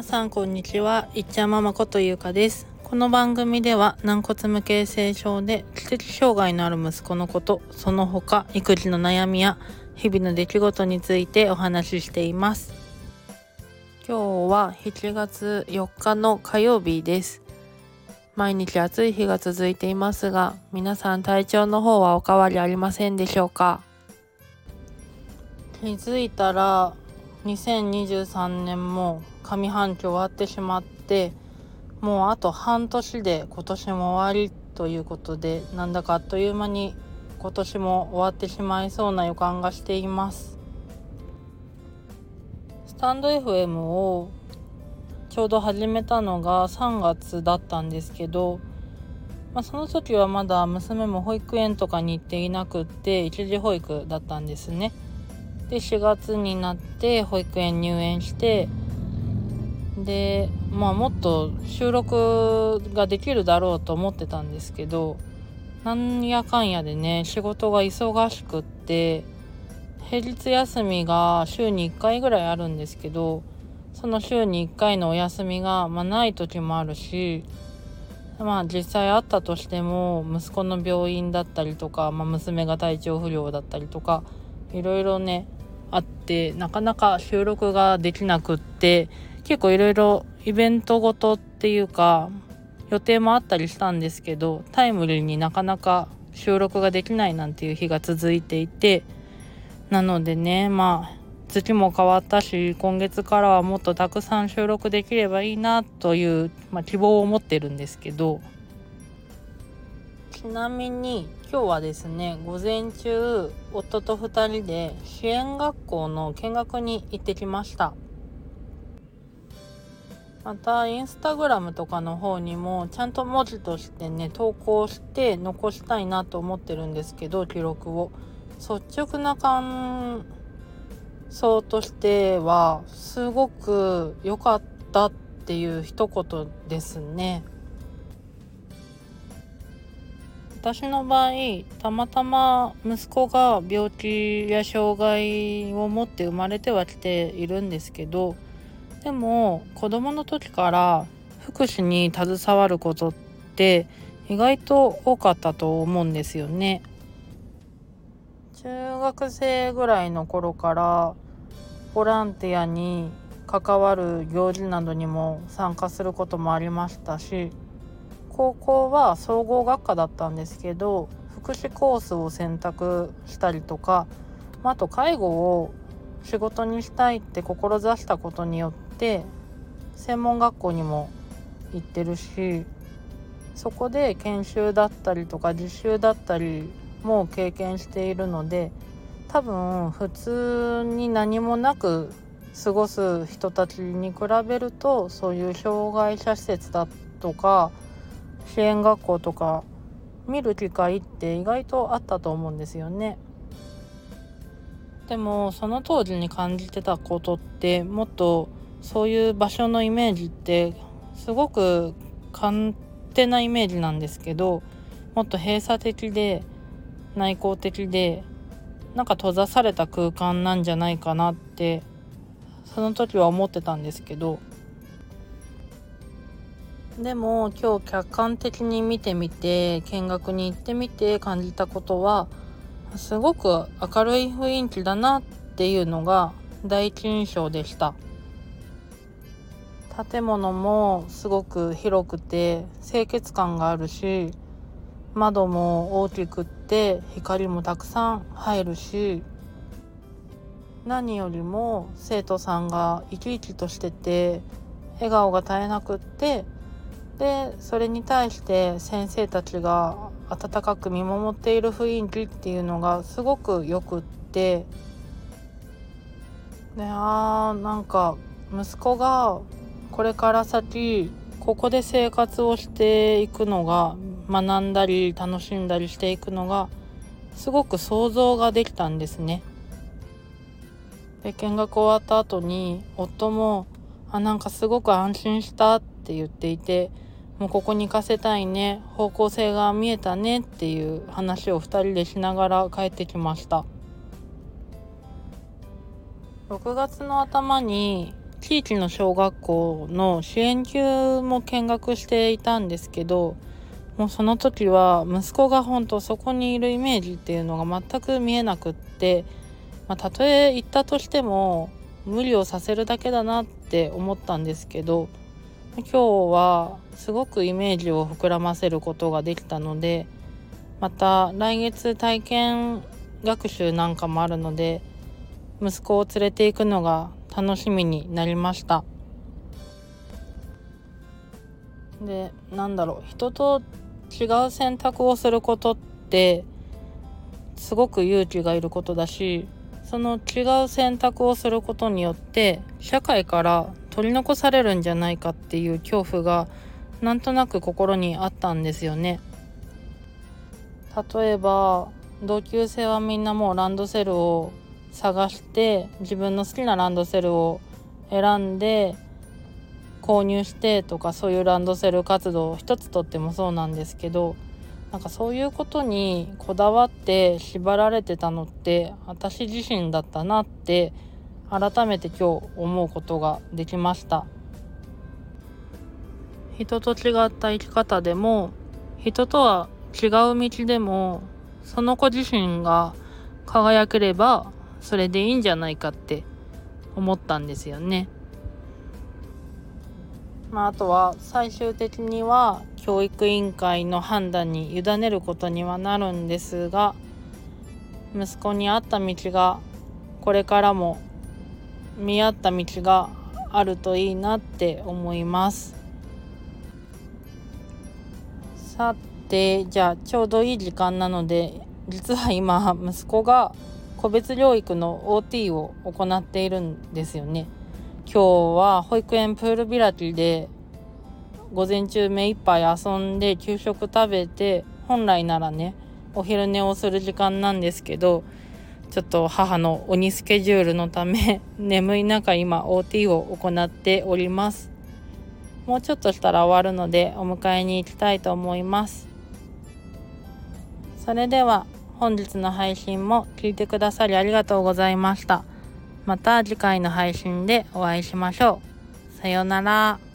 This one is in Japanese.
皆さんこんにちは、いっちゃんママことゆうかです。この番組では軟骨無形成症で知的障害のある息子のこと、その他育児の悩みや日々の出来事についてお話ししています。今日は7月4日の火曜日です。毎日暑い日が続いていますが、皆さん体調の方はお変わりありませんでしょうか？気づいたら2023年も上半期終わってしまってもうあと半年で今年も終わりということでなんだかあっという間に今年も終わってしまいそうな予感がしています。スタンド FM をちょうど始めたのが3月だったんですけど、まあ、その時はまだ娘も保育園とかに行っていなくって一時保育だったんですね。で4月になって保育園入園してでまあもっと収録ができるだろうと思ってたんですけどなんやかんやでね仕事が忙しくって平日休みが週に1回ぐらいあるんですけどその週に1回のお休みが、まあ、ない時もあるしまあ実際あったとしても息子の病院だったりとか、まあ、娘が体調不良だったりとかいろいろねあってなかなか収録ができなくって結構いろいろイベントごとっていうか予定もあったりしたんですけどタイムリーになかなか収録ができないなんていう日が続いていてなのでねまあ月も変わったし今月からはもっとたくさん収録できればいいなという、まあ、希望を持ってるんですけどちなみに今日はですね午前中夫と2人で支援学校の見学に行ってきました。またインスタグラムとかの方にもちゃんと文字としてね投稿して残したいなと思ってるんですけど記録を。率直な感想としてはすごく良かったっていう一言ですね。私の場合たまたま息子が病気や障害を持って生まれてはきているんですけどでも子供の時から福祉に携わることって意外と多かったと思うんですよね。中学生ぐらいの頃からボランティアに関わる行事などにも参加することもありましたし高校は総合学科だったんですけど福祉コースを選択したりとかあと介護を仕事にしたいって志したことによって専門学校にも行ってるしそこで研修だったりとか実習だったりも経験しているので多分普通に何もなく過ごす人たちに比べるとそういう障害者施設だとか支援学校とか見る機会って意外とあったと思うんですよね。でもその当時に感じてたことってもっとそういう場所のイメージってすごく勝手なイメージなんですけどもっと閉鎖的で内向的でなんか閉ざされた空間なんじゃないかなってその時は思ってたんですけどでも今日客観的に見てみて見学に行ってみて感じたことはすごく明るい雰囲気だなっていうのが第一印象でした。建物もすごく広くて清潔感があるし窓も大きくって光もたくさん入るし何よりも生徒さんが生き生きとしてて笑顔が絶えなくってでそれに対して先生たちが温かく見守っている雰囲気っていうのがすごくよくってであーなんか息子がこれから先ここで生活をしていくのが学んだり楽しんだりしていくのがすごく想像ができたんですね。で見学終わった後に夫も「あなんかすごく安心した」って言っていて「もうここに行かせたいね方向性が見えたね」っていう話を2人でしながら帰ってきました。6月の頭に地域の小学校の支援級も見学していたんですけどもうその時は息子が本当そこにいるイメージっていうのが全く見えなくって、まあ、たとえ行ったとしても無理をさせるだけだなって思ったんですけど今日はすごくイメージを膨らませることができたのでまた来月体験学習なんかもあるので息子を連れて行くのが楽しみになりました。でなんだろう人と違う選択をすることってすごく勇気がいることだしその違う選択をすることによって社会から取り残されるんじゃないかっていう恐怖がなんとなく心にあったんですよね。例えば同級生はみんなもうランドセルを探して自分の好きなランドセルを選んで購入してとかそういうランドセル活動一つとってもそうなんですけどなんかそういうことにこだわって縛られてたのって私自身だったなって改めて今日思うことができました人と違った生き方でも人とは違う道でもその子自身が輝ければそれでいいんじゃないかって思ったんですよね。まあ、あとは最終的には教育委員会の判断に委ねることにはなるんですが息子に合った道がこれからも見合った道があるといいなって思いますさてじゃあちょうどいい時間なので実は今息子が個別療育の OT を行っているんですよね。今日は保育園プール開きで午前中目いっぱい遊んで給食食べて本来ならねお昼寝をする時間なんですけどちょっと母の鬼スケジュールのため 眠い中今 OT を行っておりますもうちょっとしたら終わるのでお迎えに行きたいと思いますそれでは本日の配信も聞いてくださりありがとうございました。また次回の配信でお会いしましょう。さようなら。